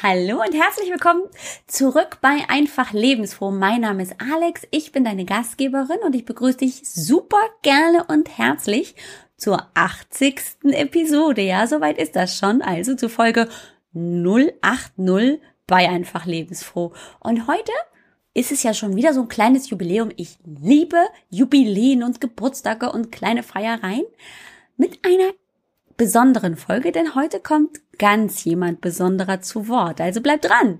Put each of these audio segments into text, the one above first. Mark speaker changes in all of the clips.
Speaker 1: Hallo und herzlich willkommen zurück bei Einfach Lebensfroh. Mein Name ist Alex, ich bin deine Gastgeberin und ich begrüße dich super gerne und herzlich zur 80. Episode. Ja, soweit ist das schon. Also zur Folge 080 bei Einfach Lebensfroh. Und heute ist es ja schon wieder so ein kleines Jubiläum. Ich liebe Jubiläen und Geburtstage und kleine Feiereien mit einer besonderen Folge, denn heute kommt ganz jemand Besonderer zu Wort. Also bleib dran!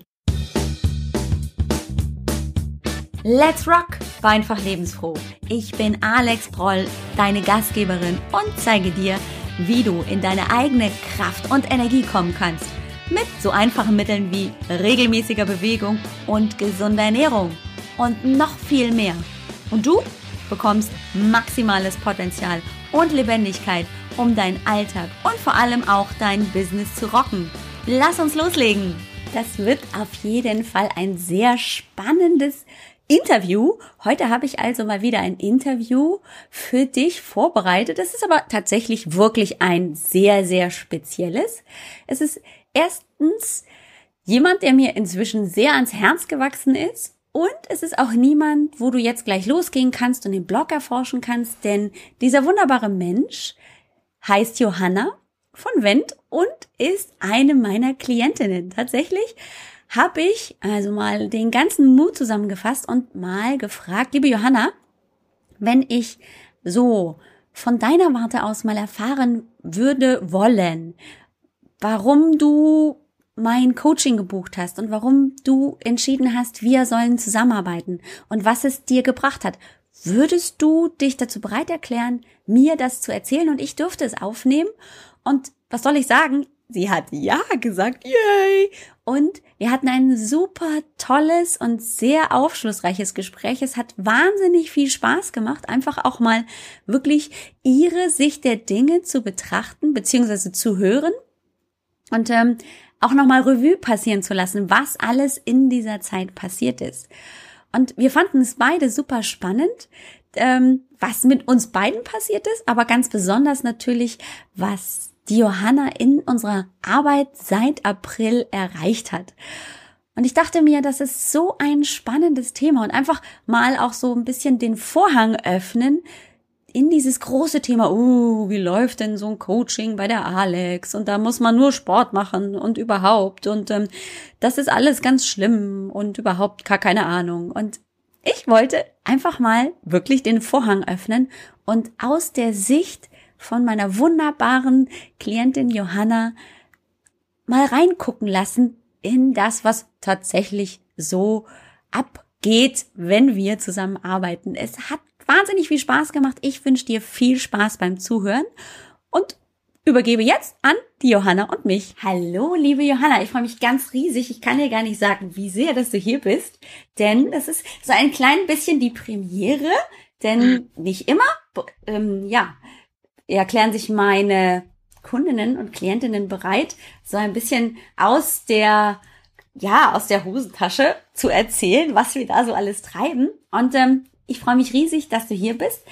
Speaker 1: Let's rock! War einfach lebensfroh. Ich bin Alex Broll, deine Gastgeberin und zeige dir, wie du in deine eigene Kraft und Energie kommen kannst. Mit so einfachen Mitteln wie regelmäßiger Bewegung und gesunder Ernährung. Und noch viel mehr. Und du bekommst maximales Potenzial und Lebendigkeit um deinen Alltag und vor allem auch dein Business zu rocken. Lass uns loslegen! Das wird auf jeden Fall ein sehr spannendes Interview. Heute habe ich also mal wieder ein Interview für dich vorbereitet. Das ist aber tatsächlich wirklich ein sehr, sehr spezielles. Es ist erstens jemand, der mir inzwischen sehr ans Herz gewachsen ist. Und es ist auch niemand, wo du jetzt gleich losgehen kannst und den Blog erforschen kannst, denn dieser wunderbare Mensch heißt Johanna von Wendt und ist eine meiner Klientinnen. Tatsächlich habe ich also mal den ganzen Mut zusammengefasst und mal gefragt, liebe Johanna, wenn ich so von deiner Warte aus mal erfahren würde wollen, warum du mein Coaching gebucht hast und warum du entschieden hast, wir sollen zusammenarbeiten und was es dir gebracht hat. Würdest du dich dazu bereit erklären, mir das zu erzählen und ich dürfte es aufnehmen? Und was soll ich sagen? Sie hat ja gesagt, yay! Und wir hatten ein super tolles und sehr aufschlussreiches Gespräch. Es hat wahnsinnig viel Spaß gemacht, einfach auch mal wirklich ihre Sicht der Dinge zu betrachten, beziehungsweise zu hören. Und ähm, auch nochmal Revue passieren zu lassen, was alles in dieser Zeit passiert ist. Und wir fanden es beide super spannend, ähm, was mit uns beiden passiert ist, aber ganz besonders natürlich, was die Johanna in unserer Arbeit seit April erreicht hat. Und ich dachte mir, das ist so ein spannendes Thema und einfach mal auch so ein bisschen den Vorhang öffnen in dieses große Thema, uh, wie läuft denn so ein Coaching bei der Alex? Und da muss man nur Sport machen und überhaupt. Und ähm, das ist alles ganz schlimm und überhaupt gar keine Ahnung. Und ich wollte einfach mal wirklich den Vorhang öffnen und aus der Sicht von meiner wunderbaren Klientin Johanna mal reingucken lassen in das, was tatsächlich so abgeht, wenn wir zusammen arbeiten. Es hat wahnsinnig viel Spaß gemacht. Ich wünsche dir viel Spaß beim Zuhören und übergebe jetzt an die Johanna und mich. Hallo, liebe Johanna, ich freue mich ganz riesig. Ich kann dir gar nicht sagen, wie sehr, dass du hier bist, denn das ist so ein klein bisschen die Premiere, denn nicht immer, ähm, ja, erklären sich meine Kundinnen und Klientinnen bereit, so ein bisschen aus der ja, aus der Hosentasche zu erzählen, was wir da so alles treiben. Und ähm, ich freue mich riesig, dass du hier bist.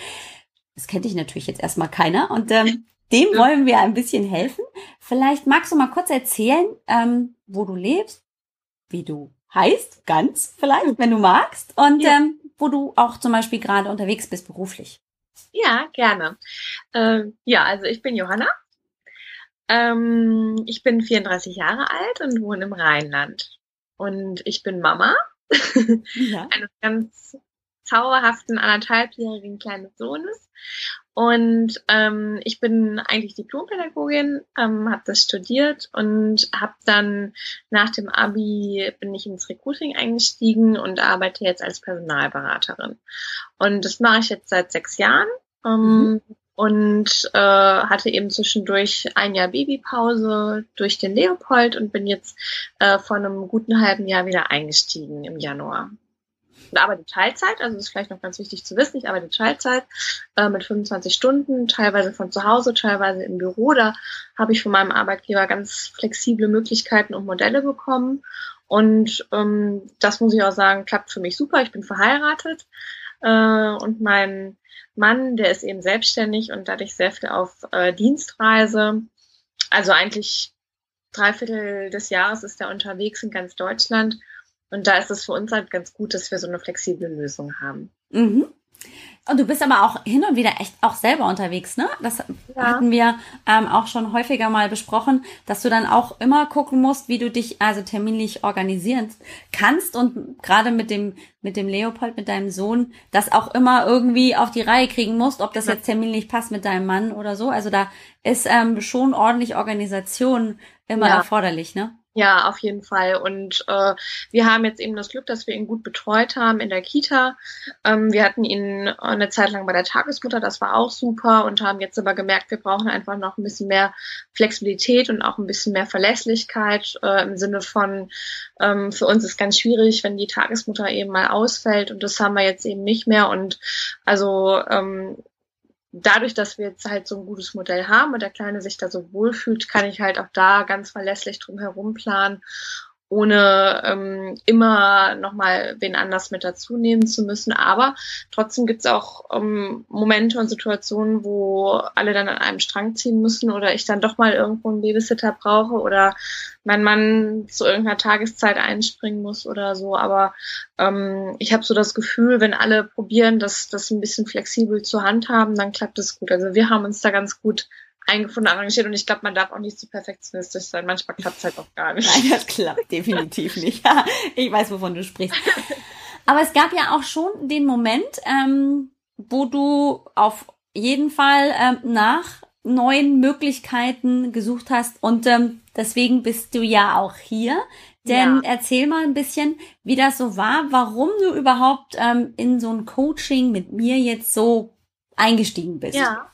Speaker 1: Das kennt dich natürlich jetzt erstmal keiner und ähm, dem wollen wir ein bisschen helfen. Vielleicht magst du mal kurz erzählen, ähm, wo du lebst, wie du heißt, ganz vielleicht, wenn du magst, und ja. ähm, wo du auch zum Beispiel gerade unterwegs bist beruflich.
Speaker 2: Ja, gerne. Ähm, ja, also ich bin Johanna. Ähm, ich bin 34 Jahre alt und wohne im Rheinland. Und ich bin Mama ja. eines ganz zauberhaften anderthalbjährigen kleinen Sohnes. Und ähm, ich bin eigentlich Diplompädagogin, ähm, habe das studiert und habe dann nach dem Abi bin ich ins Recruiting eingestiegen und arbeite jetzt als Personalberaterin. Und das mache ich jetzt seit sechs Jahren. Ähm, mhm. Und äh, hatte eben zwischendurch ein Jahr Babypause durch den Leopold und bin jetzt äh, vor einem guten halben Jahr wieder eingestiegen im Januar und arbeite Teilzeit, also das ist vielleicht noch ganz wichtig zu wissen, ich arbeite Teilzeit äh, mit 25 Stunden, teilweise von zu Hause, teilweise im Büro. Da habe ich von meinem Arbeitgeber ganz flexible Möglichkeiten und Modelle bekommen. Und ähm, das muss ich auch sagen, klappt für mich super. Ich bin verheiratet äh, und mein Mann, der ist eben selbstständig und dadurch sehr viel auf äh, Dienstreise. Also eigentlich drei Viertel des Jahres ist er unterwegs in ganz Deutschland. Und da ist es für uns halt ganz gut, dass wir so eine flexible Lösung haben.
Speaker 1: Mhm. Und du bist aber auch hin und wieder echt auch selber unterwegs, ne? Das ja. hatten wir ähm, auch schon häufiger mal besprochen, dass du dann auch immer gucken musst, wie du dich also terminlich organisieren kannst und gerade mit dem mit dem Leopold, mit deinem Sohn, das auch immer irgendwie auf die Reihe kriegen musst, ob das jetzt terminlich passt mit deinem Mann oder so. Also da ist ähm, schon ordentlich Organisation immer ja. erforderlich, ne?
Speaker 2: Ja, auf jeden Fall. Und äh, wir haben jetzt eben das Glück, dass wir ihn gut betreut haben in der Kita. Ähm, wir hatten ihn eine Zeit lang bei der Tagesmutter, das war auch super und haben jetzt aber gemerkt, wir brauchen einfach noch ein bisschen mehr Flexibilität und auch ein bisschen mehr Verlässlichkeit äh, im Sinne von, ähm, für uns ist ganz schwierig, wenn die Tagesmutter eben mal ausfällt und das haben wir jetzt eben nicht mehr. Und also ähm, dadurch, dass wir jetzt halt so ein gutes Modell haben und der Kleine sich da so wohlfühlt, kann ich halt auch da ganz verlässlich drum herum planen ohne ähm, immer nochmal wen anders mit dazu nehmen zu müssen. Aber trotzdem gibt's auch ähm, Momente und Situationen, wo alle dann an einem Strang ziehen müssen oder ich dann doch mal irgendwo einen Babysitter brauche oder mein Mann zu irgendeiner Tageszeit einspringen muss oder so. Aber ähm, ich habe so das Gefühl, wenn alle probieren, das, das ein bisschen flexibel zu handhaben, dann klappt es gut. Also wir haben uns da ganz gut eingefunden, arrangiert und ich glaube, man darf auch nicht zu perfektionistisch sein. Manchmal klappt es halt auch gar nicht.
Speaker 1: Nein, das klappt definitiv nicht. ich weiß, wovon du sprichst. Aber es gab ja auch schon den Moment, ähm, wo du auf jeden Fall ähm, nach neuen Möglichkeiten gesucht hast und ähm, deswegen bist du ja auch hier. Denn ja. erzähl mal ein bisschen, wie das so war, warum du überhaupt ähm, in so ein Coaching mit mir jetzt so eingestiegen bist.
Speaker 2: Ja,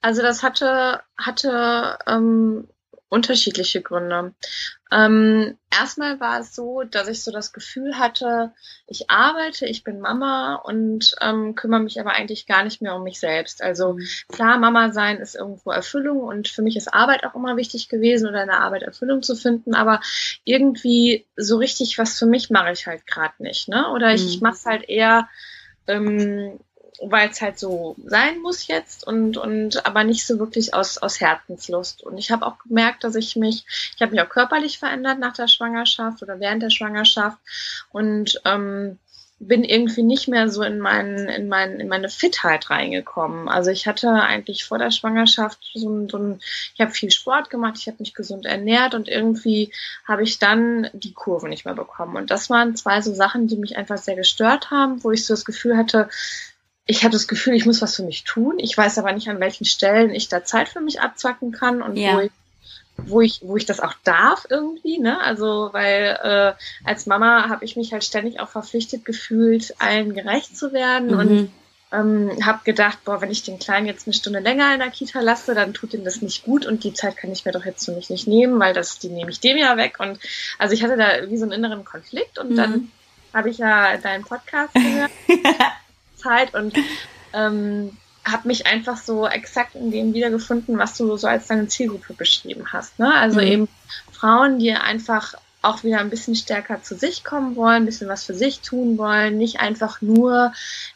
Speaker 2: also das hatte, hatte ähm, unterschiedliche Gründe. Ähm, erstmal war es so, dass ich so das Gefühl hatte, ich arbeite, ich bin Mama und ähm, kümmere mich aber eigentlich gar nicht mehr um mich selbst. Also mhm. klar, Mama sein ist irgendwo Erfüllung und für mich ist Arbeit auch immer wichtig gewesen oder in der Arbeit Erfüllung zu finden, aber irgendwie so richtig was für mich mache ich halt gerade nicht. Ne? Oder ich, mhm. ich mache es halt eher ähm, weil es halt so sein muss jetzt und und aber nicht so wirklich aus aus Herzenslust und ich habe auch gemerkt, dass ich mich ich habe mich auch körperlich verändert nach der Schwangerschaft oder während der Schwangerschaft und ähm, bin irgendwie nicht mehr so in meinen in meinen in meine Fitheit reingekommen. Also ich hatte eigentlich vor der Schwangerschaft so ein, so ein ich habe viel Sport gemacht, ich habe mich gesund ernährt und irgendwie habe ich dann die Kurve nicht mehr bekommen und das waren zwei so Sachen, die mich einfach sehr gestört haben, wo ich so das Gefühl hatte, ich habe das Gefühl, ich muss was für mich tun. Ich weiß aber nicht, an welchen Stellen ich da Zeit für mich abzwacken kann und ja. wo ich wo ich, wo ich das auch darf irgendwie, ne? Also, weil äh, als Mama habe ich mich halt ständig auch verpflichtet gefühlt, allen gerecht zu werden mhm. und ähm, habe gedacht, boah, wenn ich den Kleinen jetzt eine Stunde länger in der Kita lasse, dann tut ihm das nicht gut und die Zeit kann ich mir doch jetzt für mich nicht nehmen, weil das, die nehme ich dem ja weg und also ich hatte da wie so einen inneren Konflikt und mhm. dann habe ich ja deinen Podcast gehört Zeit und ähm, habe mich einfach so exakt in dem wiedergefunden, was du so als deine Zielgruppe beschrieben hast. Ne? Also mhm. eben Frauen, die einfach auch wieder ein bisschen stärker zu sich kommen wollen, ein bisschen was für sich tun wollen, nicht einfach nur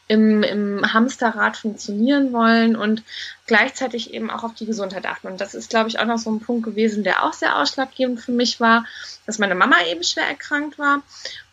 Speaker 2: im, im Hamsterrad funktionieren wollen und gleichzeitig eben auch auf die Gesundheit achten. Und das ist, glaube ich, auch noch so ein Punkt gewesen, der auch sehr ausschlaggebend für mich war, dass meine Mama eben schwer erkrankt war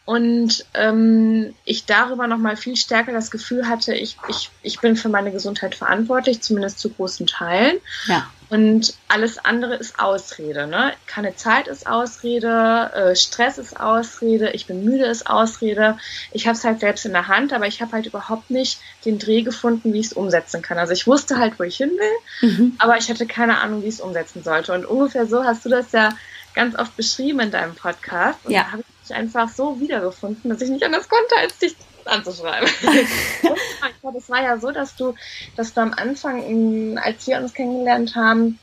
Speaker 2: und ähm, ich darüber noch mal viel stärker das Gefühl hatte, ich, ich, ich bin für meine Gesundheit verantwortlich, zumindest zu großen Teilen. Ja. Und alles andere ist Ausrede. Ne? Keine Zeit ist Ausrede, äh, Stress ist Ausrede, ich bin müde ist Ausrede. Ich habe es halt selbst in der Hand, aber ich habe halt überhaupt nicht den Dreh gefunden, wie ich es umsetzen kann. Also ich wusste halt, wo ich hin will, mhm. aber ich hatte keine Ahnung, wie ich es umsetzen sollte. Und ungefähr so hast du das ja ganz oft beschrieben in deinem Podcast. Und ja. da habe ich einfach so wiedergefunden, dass ich nicht anders konnte, als dich anzuschreiben. und es war ja so, dass du, dass du am Anfang, als wir uns kennengelernt haben,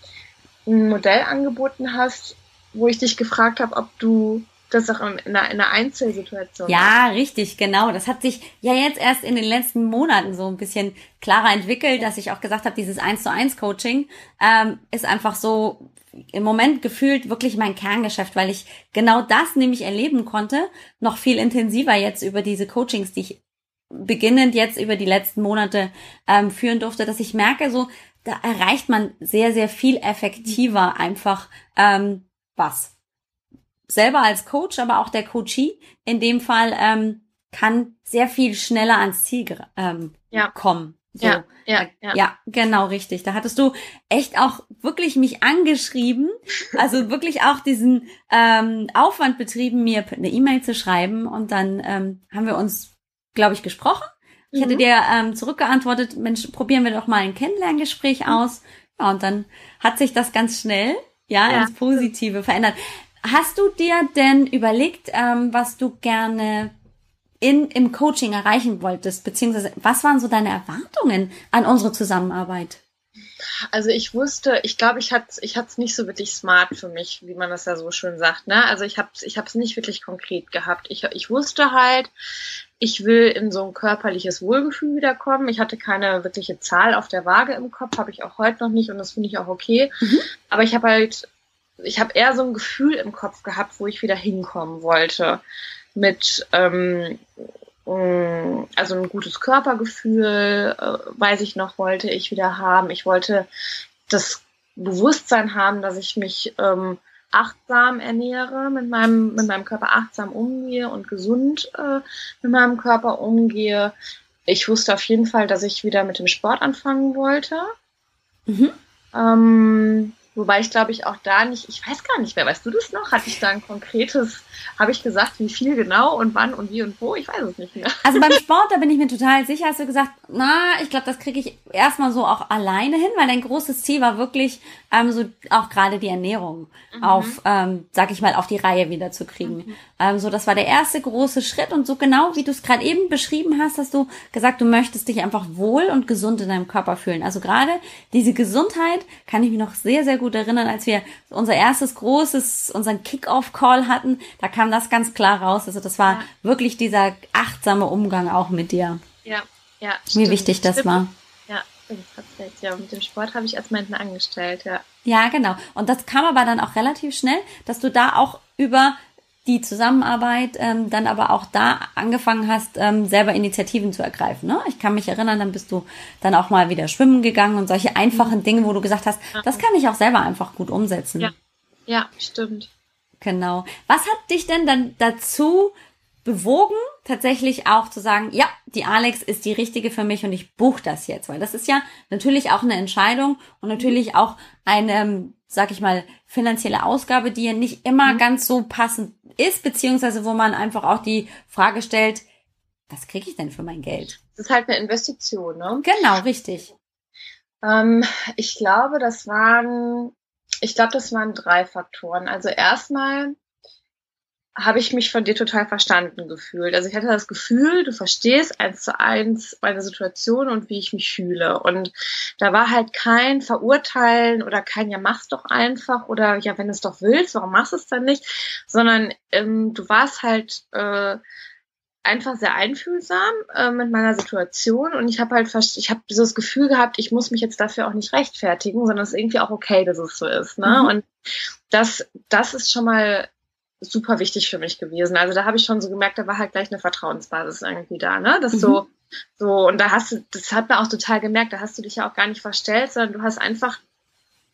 Speaker 2: ein Modell angeboten hast, wo ich dich gefragt habe, ob du das auch in einer, in einer Einzelsituation.
Speaker 1: Ja, hast. richtig, genau. Das hat sich ja jetzt erst in den letzten Monaten so ein bisschen klarer entwickelt, dass ich auch gesagt habe, dieses 1 zu 1 Coaching ähm, ist einfach so im Moment gefühlt wirklich mein Kerngeschäft, weil ich genau das nämlich erleben konnte, noch viel intensiver jetzt über diese Coachings, die ich beginnend jetzt über die letzten Monate ähm, führen durfte, dass ich merke, so da erreicht man sehr, sehr viel effektiver einfach ähm, was. selber als Coach, aber auch der Coachee in dem Fall ähm, kann sehr viel schneller ans Ziel ähm, ja. kommen.
Speaker 2: So. Ja, ja, ja.
Speaker 1: Ja, genau, richtig. Da hattest du echt auch wirklich mich angeschrieben, also wirklich auch diesen ähm, Aufwand betrieben, mir eine E-Mail zu schreiben. Und dann ähm, haben wir uns, glaube ich, gesprochen. Ich mhm. hatte dir ähm, zurückgeantwortet, Mensch, probieren wir doch mal ein Kennenlerngespräch mhm. aus. Ja, und dann hat sich das ganz schnell, ja, ja. ins Positive verändert. Hast du dir denn überlegt, ähm, was du gerne in, im Coaching erreichen wolltest? Beziehungsweise, was waren so deine Erwartungen an unsere Zusammenarbeit?
Speaker 2: Also ich wusste, ich glaube, ich hatte ich es nicht so wirklich smart für mich, wie man das ja so schön sagt. Ne? Also ich habe ich es nicht wirklich konkret gehabt. Ich, ich wusste halt, ich will in so ein körperliches Wohlgefühl wiederkommen. Ich hatte keine wirkliche Zahl auf der Waage im Kopf, habe ich auch heute noch nicht und das finde ich auch okay. Mhm. Aber ich habe halt, ich habe eher so ein Gefühl im Kopf gehabt, wo ich wieder hinkommen wollte mit ähm, mm, also ein gutes Körpergefühl, äh, weiß ich noch, wollte ich wieder haben. Ich wollte das Bewusstsein haben, dass ich mich ähm, achtsam ernähre, mit meinem, mit meinem Körper achtsam umgehe und gesund äh, mit meinem Körper umgehe. Ich wusste auf jeden Fall, dass ich wieder mit dem Sport anfangen wollte. Mhm. Ähm, Wobei ich glaube ich auch da nicht, ich weiß gar nicht mehr, weißt du das noch? Hatte ich da ein konkretes, habe ich gesagt, wie viel genau und wann und wie und wo? Ich weiß es nicht mehr.
Speaker 1: Also beim Sport, da bin ich mir total sicher, hast du gesagt, na, ich glaube, das kriege ich erstmal so auch alleine hin, weil dein großes Ziel war wirklich ähm, so auch gerade die Ernährung mhm. auf, ähm, sag ich mal, auf die Reihe wieder zu kriegen. Mhm. Ähm, so, das war der erste große Schritt und so genau wie du es gerade eben beschrieben hast, hast du gesagt, du möchtest dich einfach wohl und gesund in deinem Körper fühlen. Also gerade diese Gesundheit kann ich mich noch sehr, sehr gut erinnern, als wir unser erstes großes, unseren Kick-Off-Call hatten, da kam das ganz klar raus. Also das war ja. wirklich dieser achtsame Umgang auch mit dir.
Speaker 2: Ja, ja.
Speaker 1: Wie stimmt. wichtig das
Speaker 2: stimmt. war. Ja, ja, mit dem Sport habe ich erstmal hinten angestellt, ja.
Speaker 1: Ja, genau. Und das kam aber dann auch relativ schnell, dass du da auch über die Zusammenarbeit ähm, dann aber auch da angefangen hast, ähm, selber Initiativen zu ergreifen. Ne? Ich kann mich erinnern, dann bist du dann auch mal wieder schwimmen gegangen und solche einfachen Dinge, wo du gesagt hast, das kann ich auch selber einfach gut umsetzen.
Speaker 2: Ja, ja stimmt.
Speaker 1: Genau. Was hat dich denn dann dazu bewogen, tatsächlich auch zu sagen, ja, die Alex ist die richtige für mich und ich buche das jetzt, weil das ist ja natürlich auch eine Entscheidung und natürlich auch eine, sag ich mal, finanzielle Ausgabe, die ja nicht immer mhm. ganz so passend ist, beziehungsweise wo man einfach auch die Frage stellt, was kriege ich denn für mein Geld?
Speaker 2: Das ist halt eine Investition, ne?
Speaker 1: Genau, richtig.
Speaker 2: Ähm, ich glaube, das waren, ich glaube, das waren drei Faktoren. Also erstmal habe ich mich von dir total verstanden gefühlt. Also ich hatte das Gefühl, du verstehst eins zu eins meine Situation und wie ich mich fühle. Und da war halt kein Verurteilen oder kein, ja, mach's doch einfach oder ja, wenn du es doch willst, warum machst du es dann nicht? Sondern ähm, du warst halt äh, einfach sehr einfühlsam äh, mit meiner Situation und ich habe halt ich habe dieses Gefühl gehabt, ich muss mich jetzt dafür auch nicht rechtfertigen, sondern es ist irgendwie auch okay, dass es so ist. Ne? Mhm. Und das, das ist schon mal super wichtig für mich gewesen. Also da habe ich schon so gemerkt, da war halt gleich eine Vertrauensbasis irgendwie da, ne? Das mhm. so, so, und da hast du, das hat man auch total gemerkt, da hast du dich ja auch gar nicht verstellt, sondern du hast einfach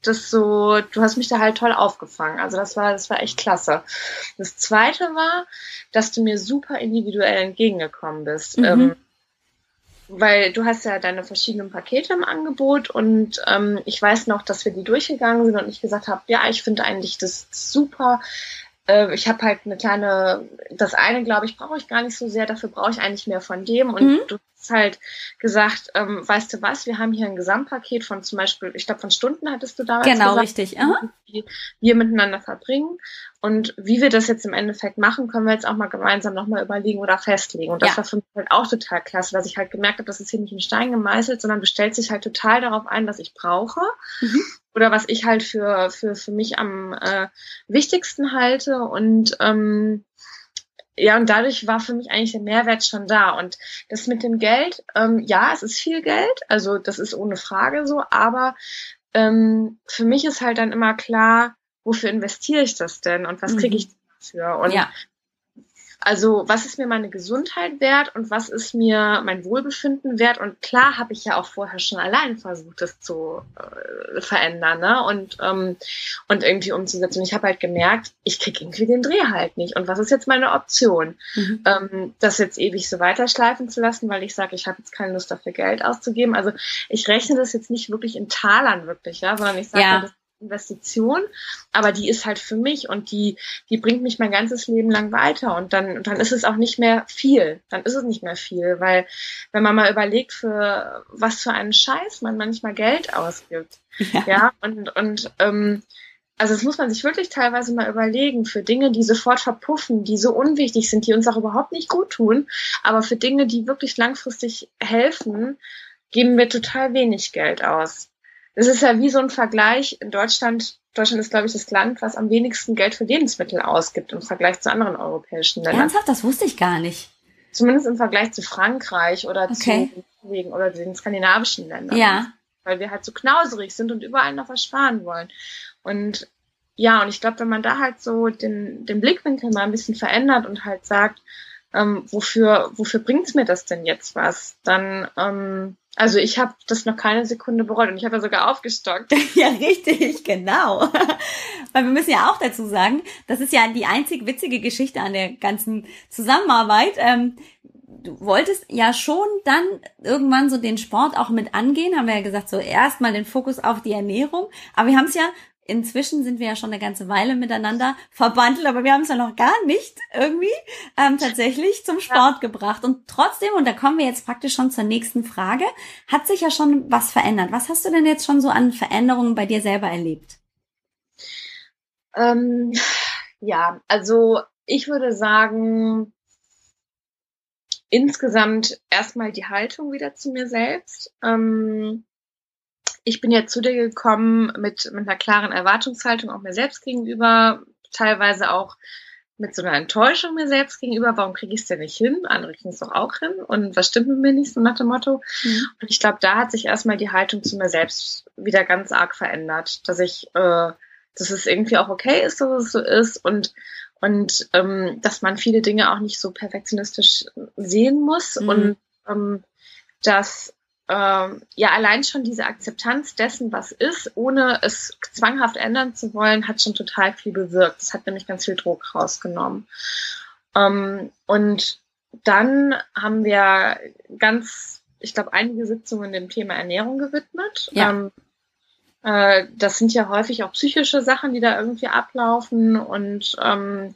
Speaker 2: das so, du hast mich da halt toll aufgefangen. Also das war, das war echt klasse. Das zweite war, dass du mir super individuell entgegengekommen bist. Mhm. Ähm, weil du hast ja deine verschiedenen Pakete im Angebot und ähm, ich weiß noch, dass wir die durchgegangen sind und ich gesagt habe, ja, ich finde eigentlich das super, äh, ich habe halt eine kleine, das eine, glaube ich, brauche ich gar nicht so sehr, dafür brauche ich eigentlich mehr von dem. Und mhm. du hast halt gesagt, ähm, weißt du was, wir haben hier ein Gesamtpaket von zum Beispiel, ich glaube, von Stunden hattest du damals
Speaker 1: genau,
Speaker 2: gesagt,
Speaker 1: richtig. Aha.
Speaker 2: die wir miteinander verbringen. Und wie wir das jetzt im Endeffekt machen, können wir jetzt auch mal gemeinsam nochmal überlegen oder festlegen. Und das ja. war für mich halt auch total klasse, dass ich halt gemerkt habe, das ist hier nicht in Stein gemeißelt, sondern du stellst dich halt total darauf ein, was ich brauche. Mhm oder was ich halt für, für, für mich am äh, wichtigsten halte. Und ähm, ja, und dadurch war für mich eigentlich der Mehrwert schon da. Und das mit dem Geld, ähm, ja, es ist viel Geld, also das ist ohne Frage so, aber ähm, für mich ist halt dann immer klar, wofür investiere ich das denn und was kriege mhm. ich dafür? Und
Speaker 1: ja.
Speaker 2: Also was ist mir meine Gesundheit wert und was ist mir mein Wohlbefinden wert? Und klar habe ich ja auch vorher schon allein versucht, das zu äh, verändern ne? und, ähm, und irgendwie umzusetzen. Und ich habe halt gemerkt, ich kriege irgendwie den Dreh halt nicht. Und was ist jetzt meine Option? Mhm. Ähm, das jetzt ewig so weiterschleifen zu lassen, weil ich sage, ich habe jetzt keine Lust dafür Geld auszugeben. Also ich rechne das jetzt nicht wirklich in Talern wirklich, ja, sondern ich sage, ja. das Investition, aber die ist halt für mich und die, die bringt mich mein ganzes Leben lang weiter und dann, dann ist es auch nicht mehr viel. Dann ist es nicht mehr viel, weil wenn man mal überlegt, für was für einen Scheiß man manchmal Geld ausgibt, ja, ja und, und ähm, also das muss man sich wirklich teilweise mal überlegen für Dinge, die sofort verpuffen, die so unwichtig sind, die uns auch überhaupt nicht gut tun, aber für Dinge, die wirklich langfristig helfen, geben wir total wenig Geld aus. Das ist ja wie so ein Vergleich in Deutschland. Deutschland ist, glaube ich, das Land, was am wenigsten Geld für Lebensmittel ausgibt im Vergleich zu anderen europäischen Ländern.
Speaker 1: Ernsthaft? Das wusste ich gar nicht.
Speaker 2: Zumindest im Vergleich zu Frankreich oder okay. zu Norwegen oder den skandinavischen Ländern.
Speaker 1: Ja.
Speaker 2: Weil wir halt so knauserig sind und überall noch was sparen wollen. Und ja, und ich glaube, wenn man da halt so den, den Blickwinkel mal ein bisschen verändert und halt sagt, ähm, wofür, wofür bringt's mir das denn jetzt was, dann ähm, also ich habe das noch keine Sekunde bereut und ich habe ja sogar aufgestockt.
Speaker 1: ja, richtig, genau. Weil wir müssen ja auch dazu sagen, das ist ja die einzig witzige Geschichte an der ganzen Zusammenarbeit. Ähm, du wolltest ja schon dann irgendwann so den Sport auch mit angehen, haben wir ja gesagt, so erstmal den Fokus auf die Ernährung. Aber wir haben es ja inzwischen sind wir ja schon eine ganze Weile miteinander verbandelt, aber wir haben es ja noch gar nicht irgendwie ähm, tatsächlich zum Sport ja. gebracht. Und trotzdem, und da kommen wir jetzt praktisch schon zur nächsten Frage, hat sich ja schon was verändert. Was hast du denn jetzt schon so an Veränderungen bei dir selber erlebt?
Speaker 2: Ähm, ja, also ich würde sagen, insgesamt erstmal die Haltung wieder zu mir selbst. Ähm, ich bin ja zu dir gekommen mit, mit einer klaren Erwartungshaltung auch mir selbst gegenüber, teilweise auch mit so einer Enttäuschung mir selbst gegenüber, warum kriege ich es denn nicht hin? Andere kriegen es doch auch hin. Und was stimmt mit mir nicht, so nach dem Motto. Mhm. Und ich glaube, da hat sich erstmal die Haltung zu mir selbst wieder ganz arg verändert, dass ich, äh, dass es irgendwie auch okay ist, dass es so ist und und ähm, dass man viele Dinge auch nicht so perfektionistisch sehen muss mhm. und ähm, dass ähm, ja allein schon diese Akzeptanz dessen, was ist, ohne es zwanghaft ändern zu wollen, hat schon total viel bewirkt. Das hat nämlich ganz viel Druck rausgenommen. Ähm, und dann haben wir ganz, ich glaube, einige Sitzungen dem Thema Ernährung gewidmet. Ja. Ähm, äh, das sind ja häufig auch psychische Sachen, die da irgendwie ablaufen und ähm,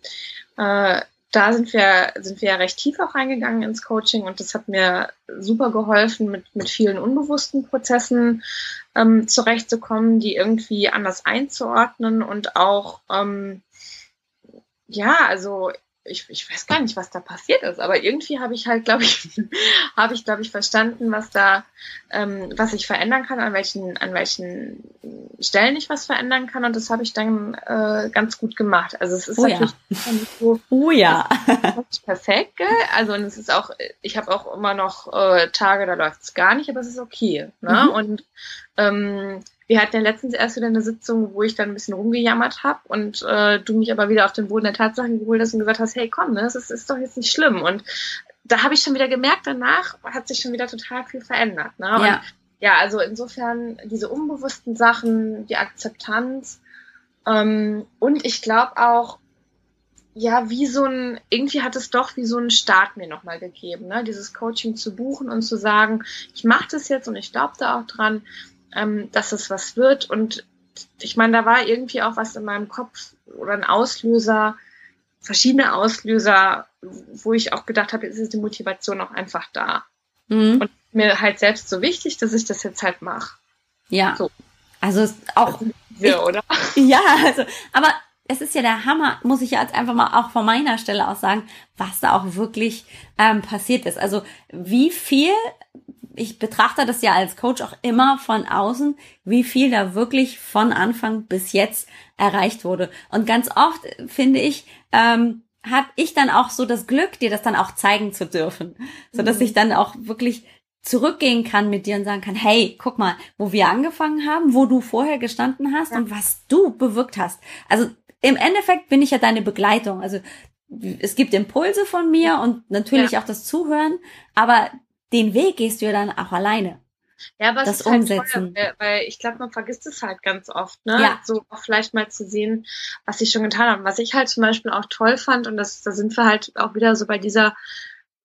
Speaker 2: äh, da sind wir, sind wir ja recht tief auch reingegangen ins Coaching und das hat mir super geholfen, mit, mit vielen unbewussten Prozessen ähm, zurechtzukommen, die irgendwie anders einzuordnen und auch, ähm, ja, also ich, ich weiß gar nicht, was da passiert ist, aber irgendwie habe ich halt, glaube ich, habe ich, glaube ich, verstanden, was da, ähm, was ich verändern kann, an welchen, an welchen Stellen ich was verändern kann und das habe ich dann äh, ganz gut gemacht. Also es ist
Speaker 1: oh natürlich
Speaker 2: ja. nicht so
Speaker 1: oh ja.
Speaker 2: perfekt, gell? Also und es ist auch, ich habe auch immer noch äh, Tage, da läuft es gar nicht, aber es ist okay. Ne? Mhm. Und ähm, wir hatten ja letztens erst wieder eine Sitzung, wo ich dann ein bisschen rumgejammert habe und äh, du mich aber wieder auf den Boden der Tatsachen geholt hast und gesagt hast, hey komm, ne, das ist, ist doch jetzt nicht schlimm. Und da habe ich schon wieder gemerkt, danach hat sich schon wieder total viel verändert. Ne? Ja. Und ja, also insofern diese unbewussten Sachen, die Akzeptanz ähm, und ich glaube auch, ja, wie so ein, irgendwie hat es doch wie so einen Start mir nochmal gegeben, ne? dieses Coaching zu buchen und zu sagen, ich mache das jetzt und ich glaube da auch dran ähm, dass es was wird. Und ich meine, da war irgendwie auch was in meinem Kopf oder ein Auslöser, verschiedene Auslöser, wo ich auch gedacht habe, jetzt ist die Motivation auch einfach da. Mhm. Und mir halt selbst so wichtig, dass ich das jetzt halt mache.
Speaker 1: Ja. So. Also auch.
Speaker 2: Ja, ich, oder?
Speaker 1: Ja, also, aber es ist ja der Hammer, muss ich jetzt einfach mal auch von meiner Stelle aus sagen, was da auch wirklich ähm, passiert ist. Also wie viel ich betrachte das ja als Coach auch immer von außen, wie viel da wirklich von Anfang bis jetzt erreicht wurde. Und ganz oft finde ich, ähm, habe ich dann auch so das Glück, dir das dann auch zeigen zu dürfen, so dass mhm. ich dann auch wirklich zurückgehen kann mit dir und sagen kann, hey, guck mal, wo wir angefangen haben, wo du vorher gestanden hast ja. und was du bewirkt hast. Also im Endeffekt bin ich ja deine Begleitung. Also es gibt Impulse von mir und natürlich ja. auch das Zuhören, aber den Weg gehst du ja dann auch alleine.
Speaker 2: Ja, aber das es ist Umsetzen. Halt toll, weil ich glaube, man vergisst es halt ganz oft, ne? Ja. So auch vielleicht mal zu sehen, was ich schon getan habe. Was ich halt zum Beispiel auch toll fand, und das, da sind wir halt auch wieder so bei dieser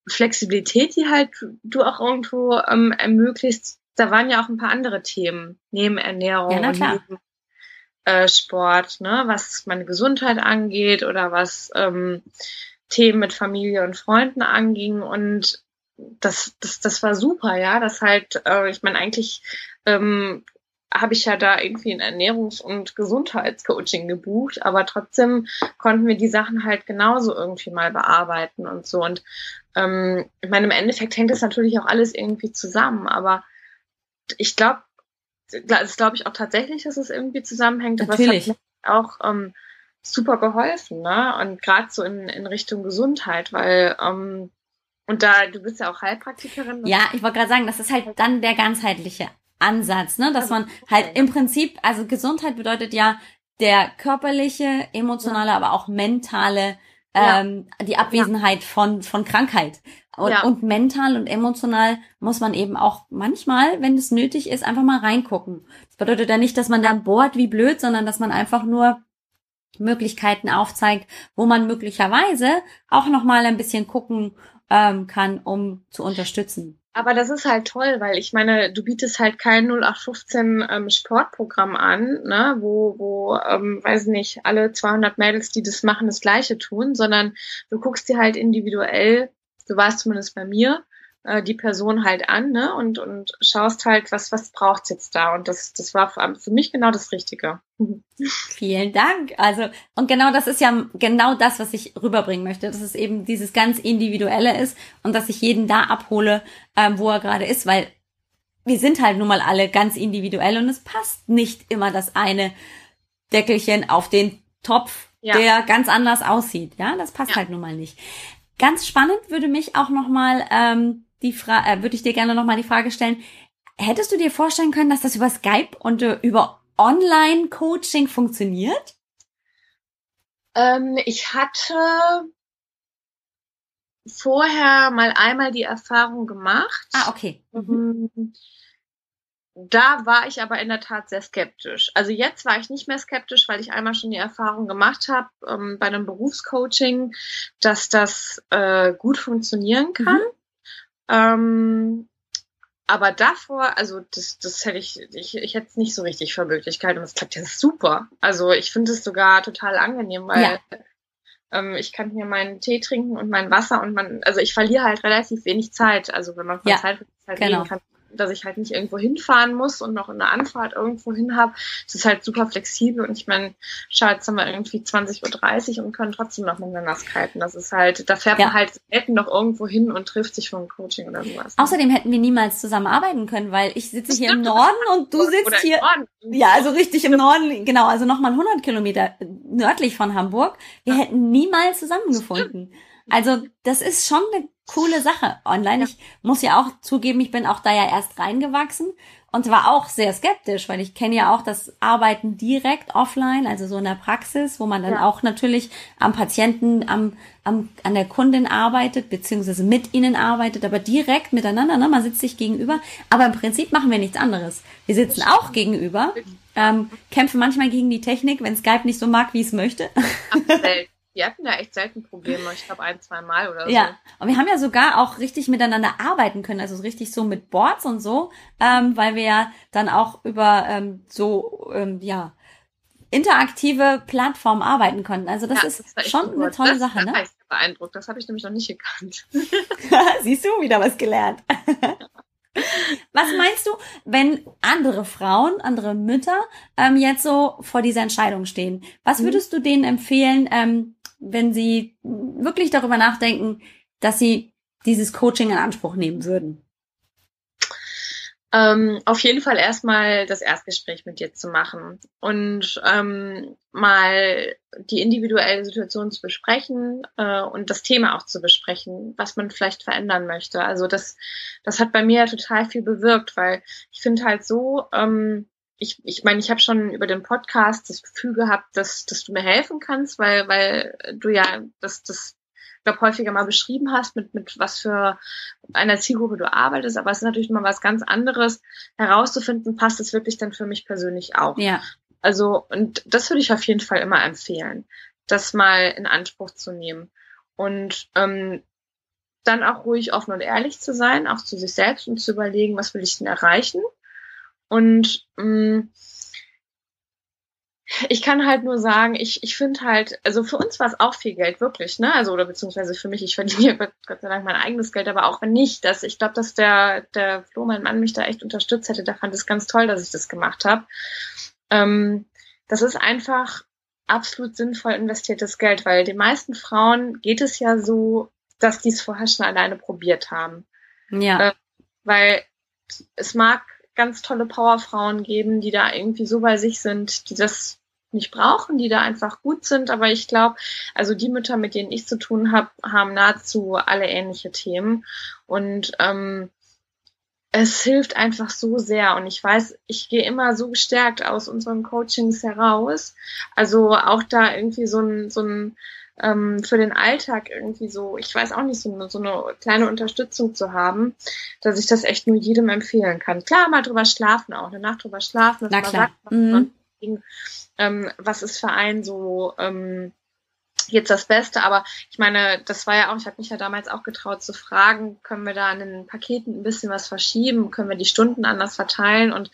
Speaker 2: Flexibilität, die halt du auch irgendwo ähm, ermöglicht. Da waren ja auch ein paar andere Themen neben Ernährung ja, und neben äh, Sport, ne, was meine Gesundheit angeht oder was ähm, Themen mit Familie und Freunden anging. Und das, das, das war super, ja. Das halt, äh, ich meine, eigentlich ähm, habe ich ja da irgendwie ein Ernährungs- und Gesundheitscoaching gebucht, aber trotzdem konnten wir die Sachen halt genauso irgendwie mal bearbeiten und so. Und ähm, ich meine, im Endeffekt hängt das natürlich auch alles irgendwie zusammen, aber ich glaube, das glaube ich auch tatsächlich, dass es irgendwie zusammenhängt,
Speaker 1: natürlich.
Speaker 2: aber es hat auch ähm, super geholfen, ne? Und gerade so in, in Richtung Gesundheit, weil ähm, und da, du bist ja auch Heilpraktikerin.
Speaker 1: Ja, ich wollte gerade sagen, das ist halt dann der ganzheitliche Ansatz, ne? Dass man halt im Prinzip, also Gesundheit bedeutet ja der körperliche, emotionale, ja. aber auch mentale, ähm, ja. die Abwesenheit ja. von, von Krankheit. Und, und mental und emotional muss man eben auch manchmal, wenn es nötig ist, einfach mal reingucken. Das bedeutet ja nicht, dass man dann bohrt wie blöd, sondern dass man einfach nur Möglichkeiten aufzeigt, wo man möglicherweise auch noch mal ein bisschen gucken ähm, kann, um zu unterstützen.
Speaker 2: Aber das ist halt toll, weil ich meine, du bietest halt kein 0815 ähm, Sportprogramm an, ne, wo, wo ähm, weiß nicht, alle 200 Mädels, die das machen, das Gleiche tun, sondern du guckst dir halt individuell, du warst zumindest bei mir, äh, die Person halt an, ne, und, und schaust halt, was, was braucht's jetzt da? Und das, das war für mich genau das Richtige.
Speaker 1: Vielen Dank. Also, und genau das ist ja genau das, was ich rüberbringen möchte, dass es eben dieses ganz Individuelle ist und dass ich jeden da abhole, ähm, wo er gerade ist, weil wir sind halt nun mal alle ganz individuell und es passt nicht immer das eine Deckelchen auf den Topf, ja. der ganz anders aussieht. Ja, das passt ja. halt nun mal nicht. Ganz spannend würde mich auch noch mal ähm, die Frage, äh, würde ich dir gerne noch mal die Frage stellen. Hättest du dir vorstellen können, dass das über Skype und äh, über Online-Coaching funktioniert?
Speaker 2: Ähm, ich hatte vorher mal einmal die Erfahrung gemacht.
Speaker 1: Ah, okay. Mhm.
Speaker 2: Mhm. Da war ich aber in der Tat sehr skeptisch. Also jetzt war ich nicht mehr skeptisch, weil ich einmal schon die Erfahrung gemacht habe ähm, bei einem Berufscoaching, dass das äh, gut funktionieren kann. Mhm. Ähm, aber davor, also das, das hätte ich, ich, ich hätte es nicht so richtig für möglich gehalten. Und es klappt ja super. Also ich finde es sogar total angenehm, weil ja. ähm, ich kann hier meinen Tee trinken und mein Wasser und man, also ich verliere halt relativ wenig Zeit. Also wenn man von ja, Zeit Zeit genau. reden kann, dass ich halt nicht irgendwo hinfahren muss und noch eine Anfahrt irgendwo hin habe. Es ist halt super flexibel und ich meine, schau, jetzt haben wir irgendwie 20.30 Uhr und können trotzdem noch miteinander skypen. Das ist halt, da fährt ja. man halt selten noch irgendwo hin und trifft sich für ein Coaching oder sowas.
Speaker 1: Außerdem hätten wir niemals zusammenarbeiten können, weil ich sitze hier im Norden und du sitzt hier. Ja, also richtig im Norden, genau, also nochmal 100 Kilometer nördlich von Hamburg. Wir hätten niemals zusammengefunden. Also das ist schon eine coole Sache online. Ja. Ich muss ja auch zugeben, ich bin auch da ja erst reingewachsen und war auch sehr skeptisch, weil ich kenne ja auch das Arbeiten direkt offline, also so in der Praxis, wo man dann ja. auch natürlich am Patienten, am, am, an der Kundin arbeitet, beziehungsweise mit ihnen arbeitet, aber direkt miteinander, ne? man sitzt sich gegenüber. Aber im Prinzip machen wir nichts anderes. Wir sitzen auch gegenüber, ähm, kämpfen manchmal gegen die Technik, wenn Skype nicht so mag, wie es möchte.
Speaker 2: Wir hatten ja echt selten Probleme, ich glaube ein, zwei Mal oder
Speaker 1: so. Ja, und wir haben ja sogar auch richtig miteinander arbeiten können, also richtig so mit Boards und so, ähm, weil wir ja dann auch über ähm, so, ähm, ja, interaktive Plattformen arbeiten konnten. Also das ja, ist das schon eine tolle
Speaker 2: das,
Speaker 1: Sache,
Speaker 2: ne? Das beeindruckt, das habe ich nämlich noch nicht gekannt.
Speaker 1: Siehst du, wieder was gelernt. Was meinst du, wenn andere Frauen, andere Mütter ähm, jetzt so vor dieser Entscheidung stehen? Was mhm. würdest du denen empfehlen, ähm, wenn sie wirklich darüber nachdenken, dass sie dieses Coaching in Anspruch nehmen würden?
Speaker 2: Ähm, auf jeden Fall erstmal das Erstgespräch mit dir zu machen und ähm, mal die individuelle Situation zu besprechen äh, und das Thema auch zu besprechen, was man vielleicht verändern möchte. Also das, das hat bei mir total viel bewirkt, weil ich finde halt so, ähm, ich, ich meine, ich habe schon über den Podcast das Gefühl gehabt, dass, dass du mir helfen kannst, weil, weil du ja das, das glaube häufiger mal beschrieben hast, mit, mit was für einer Zielgruppe du arbeitest, aber es ist natürlich mal was ganz anderes, herauszufinden, passt es wirklich dann für mich persönlich auch.
Speaker 1: Ja.
Speaker 2: Also, und das würde ich auf jeden Fall immer empfehlen, das mal in Anspruch zu nehmen. Und ähm, dann auch ruhig offen und ehrlich zu sein, auch zu sich selbst und zu überlegen, was will ich denn erreichen. Und ähm, ich kann halt nur sagen, ich, ich finde halt, also für uns war es auch viel Geld, wirklich, ne? Also, oder beziehungsweise für mich, ich verdiene Gott, Gott sei Dank mein eigenes Geld, aber auch wenn nicht, dass ich glaube, dass der, der Flo, mein Mann, mich da echt unterstützt hätte, der fand es ganz toll, dass ich das gemacht habe. Ähm, das ist einfach absolut sinnvoll investiertes Geld, weil den meisten Frauen geht es ja so, dass die es vorher schon alleine probiert haben.
Speaker 1: Ja.
Speaker 2: Äh, weil es mag ganz tolle Powerfrauen geben, die da irgendwie so bei sich sind, die das nicht brauchen, die da einfach gut sind. Aber ich glaube, also die Mütter, mit denen ich zu tun habe, haben nahezu alle ähnliche Themen. Und ähm, es hilft einfach so sehr. Und ich weiß, ich gehe immer so gestärkt aus unseren Coachings heraus. Also auch da irgendwie so ein, so ein ähm, für den Alltag irgendwie so, ich weiß auch nicht, so eine, so eine kleine Unterstützung zu haben, dass ich das echt nur jedem empfehlen kann. Klar, mal drüber schlafen auch, eine Nacht drüber schlafen,
Speaker 1: Na klar. Sagt, mhm.
Speaker 2: ähm, was ist für einen so ähm, jetzt das Beste, aber ich meine, das war ja auch, ich habe mich ja damals auch getraut zu fragen, können wir da in den Paketen ein bisschen was verschieben, können wir die Stunden anders verteilen und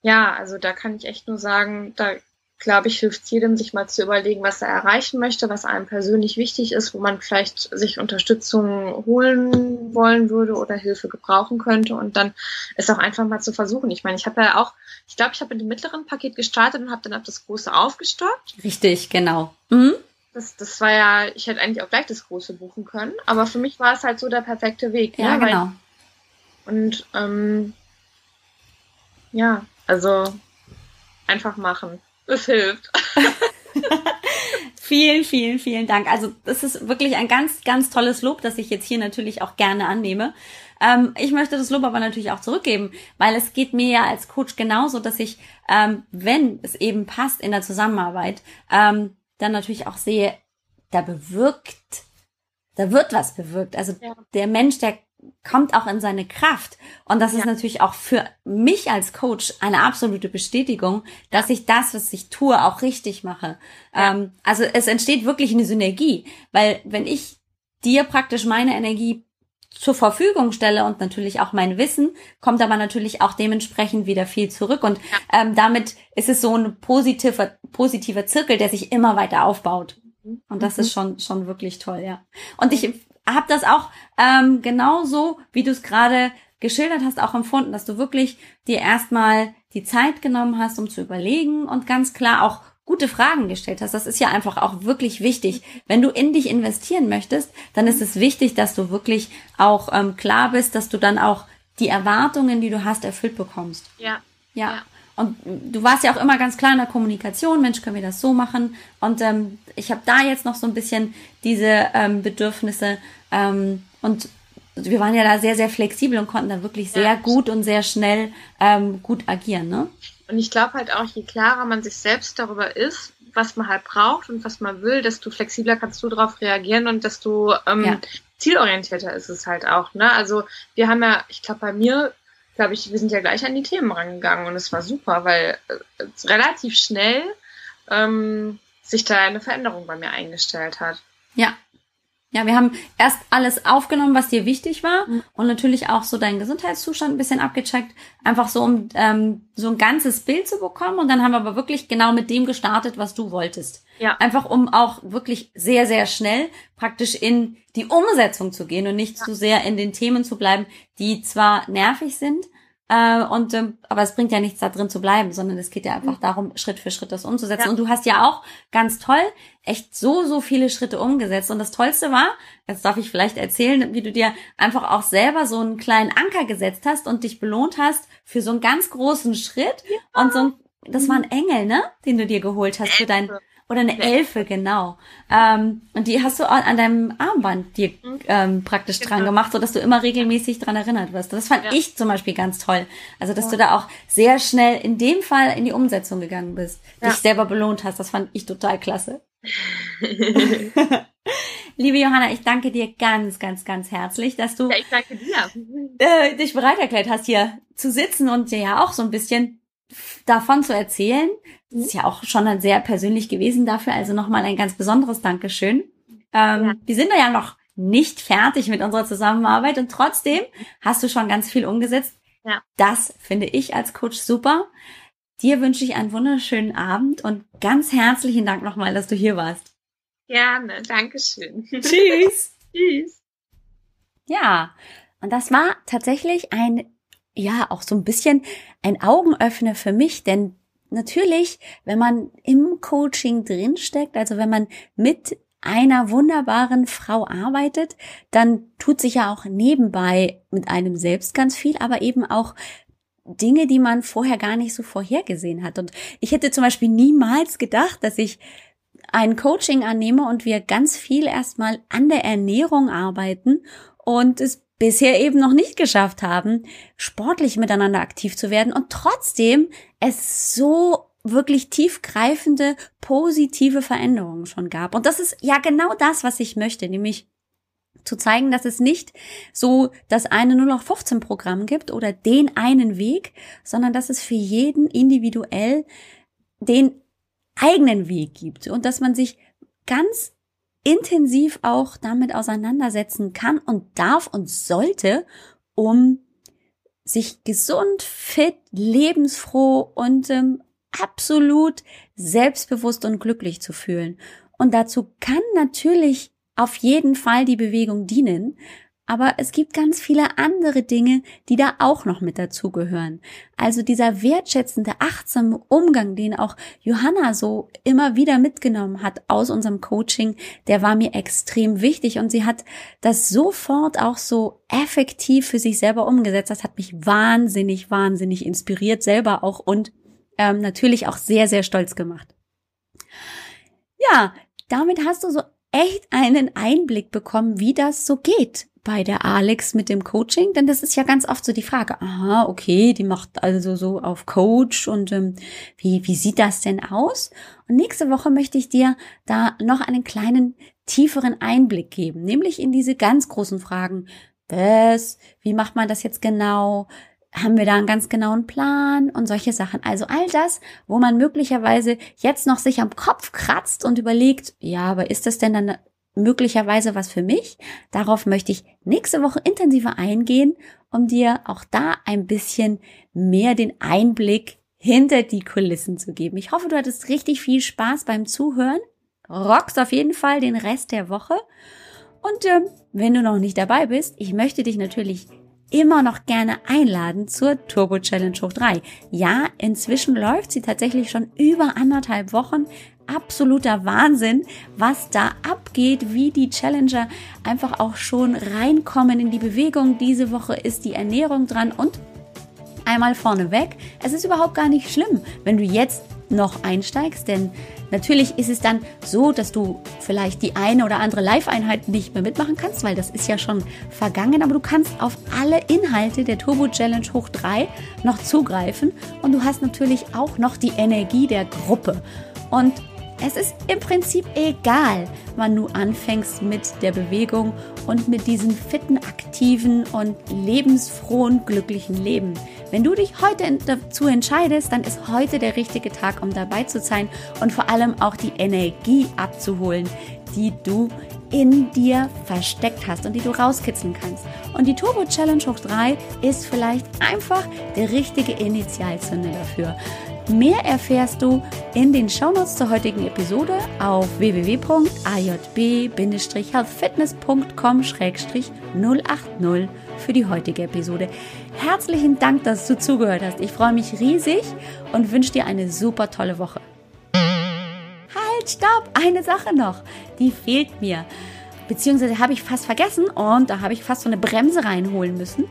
Speaker 2: ja, also da kann ich echt nur sagen, da glaube ich, hilft jedem, sich mal zu überlegen, was er erreichen möchte, was einem persönlich wichtig ist, wo man vielleicht sich Unterstützung holen wollen würde oder Hilfe gebrauchen könnte und dann es auch einfach mal zu versuchen. Ich meine, ich habe ja auch, ich glaube, ich habe mit dem mittleren Paket gestartet und habe dann ab das große aufgestockt.
Speaker 1: Richtig, genau. Mhm.
Speaker 2: Das, das war ja, ich hätte eigentlich auch gleich das große buchen können, aber für mich war es halt so der perfekte Weg.
Speaker 1: Ja, ne? genau.
Speaker 2: Weil, und ähm, ja, also einfach machen. Es hilft.
Speaker 1: vielen, vielen, vielen Dank. Also das ist wirklich ein ganz, ganz tolles Lob, das ich jetzt hier natürlich auch gerne annehme. Ähm, ich möchte das Lob aber natürlich auch zurückgeben, weil es geht mir ja als Coach genauso, dass ich, ähm, wenn es eben passt in der Zusammenarbeit, ähm, dann natürlich auch sehe, da bewirkt, da wird was bewirkt. Also ja. der Mensch, der kommt auch in seine Kraft. Und das ja. ist natürlich auch für mich als Coach eine absolute Bestätigung, dass ich das, was ich tue, auch richtig mache. Ja. Ähm, also es entsteht wirklich eine Synergie, weil wenn ich dir praktisch meine Energie zur Verfügung stelle und natürlich auch mein Wissen, kommt aber natürlich auch dementsprechend wieder viel zurück. Und ja. ähm, damit ist es so ein positiver, positiver Zirkel, der sich immer weiter aufbaut. Mhm. Und das mhm. ist schon, schon wirklich toll, ja. Und ich habe das auch ähm, genauso, wie du es gerade geschildert hast, auch empfunden, dass du wirklich dir erstmal die Zeit genommen hast, um zu überlegen und ganz klar auch gute Fragen gestellt hast. Das ist ja einfach auch wirklich wichtig. Wenn du in dich investieren möchtest, dann ist es wichtig, dass du wirklich auch ähm, klar bist, dass du dann auch die Erwartungen, die du hast, erfüllt bekommst.
Speaker 2: Ja.
Speaker 1: Ja. ja. Und du warst ja auch immer ganz klar in der Kommunikation, Mensch, können wir das so machen? Und ähm, ich habe da jetzt noch so ein bisschen diese ähm, Bedürfnisse ähm, und wir waren ja da sehr, sehr flexibel und konnten da wirklich sehr ja. gut und sehr schnell ähm, gut agieren. Ne?
Speaker 2: Und ich glaube halt auch, je klarer man sich selbst darüber ist, was man halt braucht und was man will, desto flexibler kannst du darauf reagieren und desto ähm, ja. zielorientierter ist es halt auch. Ne? Also wir haben ja, ich glaube bei mir glaube ich, wir sind ja gleich an die Themen rangegangen und es war super, weil äh, relativ schnell ähm, sich da eine Veränderung bei mir eingestellt hat.
Speaker 1: Ja. Ja, wir haben erst alles aufgenommen, was dir wichtig war mhm. und natürlich auch so deinen Gesundheitszustand ein bisschen abgecheckt, einfach so um ähm, so ein ganzes Bild zu bekommen und dann haben wir aber wirklich genau mit dem gestartet, was du wolltest.
Speaker 2: Ja.
Speaker 1: Einfach um auch wirklich sehr, sehr schnell praktisch in die Umsetzung zu gehen und nicht ja. zu sehr in den Themen zu bleiben, die zwar nervig sind, äh, und ähm, aber es bringt ja nichts da drin zu bleiben, sondern es geht ja einfach mhm. darum, Schritt für Schritt das umzusetzen. Ja. Und du hast ja auch ganz toll echt so, so viele Schritte umgesetzt. Und das Tollste war, jetzt darf ich vielleicht erzählen, wie du dir einfach auch selber so einen kleinen Anker gesetzt hast und dich belohnt hast für so einen ganz großen Schritt. Ja. Und so ein, das war ein Engel, ne? Den du dir geholt hast für dein Oder eine Elfe, genau. Ähm, und die hast du an deinem Armband dir mhm. ähm, praktisch genau. dran gemacht, so dass du immer regelmäßig dran erinnert wirst. Das fand ja. ich zum Beispiel ganz toll. Also, dass ja. du da auch sehr schnell in dem Fall in die Umsetzung gegangen bist, ja. dich selber belohnt hast. Das fand ich total klasse. Liebe Johanna, ich danke dir ganz, ganz, ganz herzlich, dass du
Speaker 2: ja.
Speaker 1: Äh, dich bereit erklärt hast, hier zu sitzen und dir ja auch so ein bisschen davon zu erzählen. Das ist ja auch schon sehr persönlich gewesen dafür. Also nochmal ein ganz besonderes Dankeschön. Ähm, ja. Wir sind ja noch nicht fertig mit unserer Zusammenarbeit und trotzdem hast du schon ganz viel umgesetzt. Ja. Das finde ich als Coach super. Dir wünsche ich einen wunderschönen Abend und ganz herzlichen Dank nochmal, dass du hier warst.
Speaker 2: Gerne, Dankeschön.
Speaker 1: Tschüss.
Speaker 2: Tschüss.
Speaker 1: Ja, und das war tatsächlich ein, ja, auch so ein bisschen ein Augenöffner für mich, denn natürlich, wenn man im Coaching drinsteckt, also wenn man mit einer wunderbaren Frau arbeitet, dann tut sich ja auch nebenbei mit einem selbst ganz viel, aber eben auch Dinge, die man vorher gar nicht so vorhergesehen hat. Und ich hätte zum Beispiel niemals gedacht, dass ich ein Coaching annehme und wir ganz viel erstmal an der Ernährung arbeiten und es bisher eben noch nicht geschafft haben, sportlich miteinander aktiv zu werden und trotzdem es so wirklich tiefgreifende, positive Veränderungen schon gab. Und das ist ja genau das, was ich möchte, nämlich zu zeigen, dass es nicht so das eine 0 auf 15 Programm gibt oder den einen Weg, sondern dass es für jeden individuell den eigenen Weg gibt und dass man sich ganz intensiv auch damit auseinandersetzen kann und darf und sollte, um sich gesund, fit, lebensfroh und ähm, absolut selbstbewusst und glücklich zu fühlen. Und dazu kann natürlich auf jeden Fall die Bewegung dienen, aber es gibt ganz viele andere Dinge, die da auch noch mit dazugehören. Also dieser wertschätzende, achtsame Umgang, den auch Johanna so immer wieder mitgenommen hat aus unserem Coaching, der war mir extrem wichtig und sie hat das sofort auch so effektiv für sich selber umgesetzt. Das hat mich wahnsinnig, wahnsinnig inspiriert selber auch und ähm, natürlich auch sehr, sehr stolz gemacht. Ja, damit hast du so echt einen Einblick bekommen, wie das so geht bei der Alex mit dem Coaching? Denn das ist ja ganz oft so die Frage, aha, okay, die macht also so auf Coach und ähm, wie, wie sieht das denn aus? Und nächste Woche möchte ich dir da noch einen kleinen tieferen Einblick geben, nämlich in diese ganz großen Fragen. Was? Wie macht man das jetzt genau? Haben wir da einen ganz genauen Plan und solche Sachen? Also all das, wo man möglicherweise jetzt noch sich am Kopf kratzt und überlegt, ja, aber ist das denn dann möglicherweise was für mich. Darauf möchte ich nächste Woche intensiver eingehen, um dir auch da ein bisschen mehr den Einblick hinter die Kulissen zu geben. Ich hoffe, du hattest richtig viel Spaß beim Zuhören. Rockst auf jeden Fall den Rest der Woche. Und äh, wenn du noch nicht dabei bist, ich möchte dich natürlich immer noch gerne einladen zur Turbo Challenge hoch 3. Ja, inzwischen läuft sie tatsächlich schon über anderthalb Wochen absoluter Wahnsinn, was da abgeht, wie die Challenger einfach auch schon reinkommen in die Bewegung. Diese Woche ist die Ernährung dran und einmal vorneweg, es ist überhaupt gar nicht schlimm, wenn du jetzt noch einsteigst, denn natürlich ist es dann so, dass du vielleicht die eine oder andere Live-Einheit nicht mehr mitmachen kannst, weil das ist ja schon vergangen, aber du kannst auf alle Inhalte der Turbo Challenge hoch 3 noch zugreifen und du hast natürlich auch noch die Energie der Gruppe. Und es ist im Prinzip egal, wann du anfängst mit der Bewegung und mit diesem fitten, aktiven und lebensfrohen, glücklichen Leben. Wenn du dich heute dazu entscheidest, dann ist heute der richtige Tag, um dabei zu sein und vor allem auch die Energie abzuholen, die du in dir versteckt hast und die du rauskitzeln kannst. Und die Turbo Challenge hoch 3 ist vielleicht einfach der richtige Initialzünder dafür. Mehr erfährst du in den Shownotes zur heutigen Episode auf www.ajb-healthfitness.com-080 für die heutige Episode. Herzlichen Dank, dass du zugehört hast. Ich freue mich riesig und wünsche dir eine super tolle Woche. Halt, stopp! Eine Sache noch, die fehlt mir. Beziehungsweise habe ich fast vergessen und da habe ich fast so eine Bremse reinholen müssen.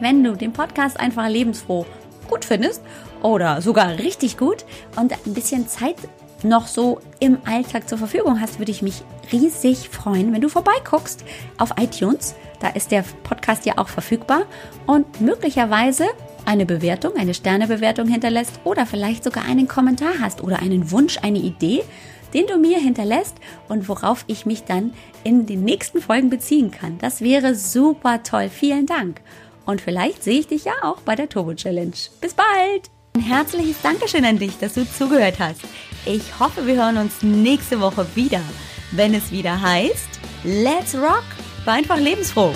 Speaker 1: Wenn du den Podcast einfach lebensfroh gut findest oder sogar richtig gut und ein bisschen Zeit noch so im Alltag zur Verfügung hast, würde ich mich riesig freuen, wenn du vorbeiguckst auf iTunes. Da ist der Podcast ja auch verfügbar und möglicherweise eine Bewertung, eine Sternebewertung hinterlässt oder vielleicht sogar einen Kommentar hast oder einen Wunsch, eine Idee, den du mir hinterlässt und worauf ich mich dann in den nächsten Folgen beziehen kann. Das wäre super toll. Vielen Dank. Und vielleicht sehe ich dich ja auch bei der Turbo Challenge. Bis bald! Ein herzliches Dankeschön an dich, dass du zugehört hast. Ich hoffe, wir hören uns nächste Woche wieder, wenn es wieder heißt Let's Rock, war einfach lebensfroh.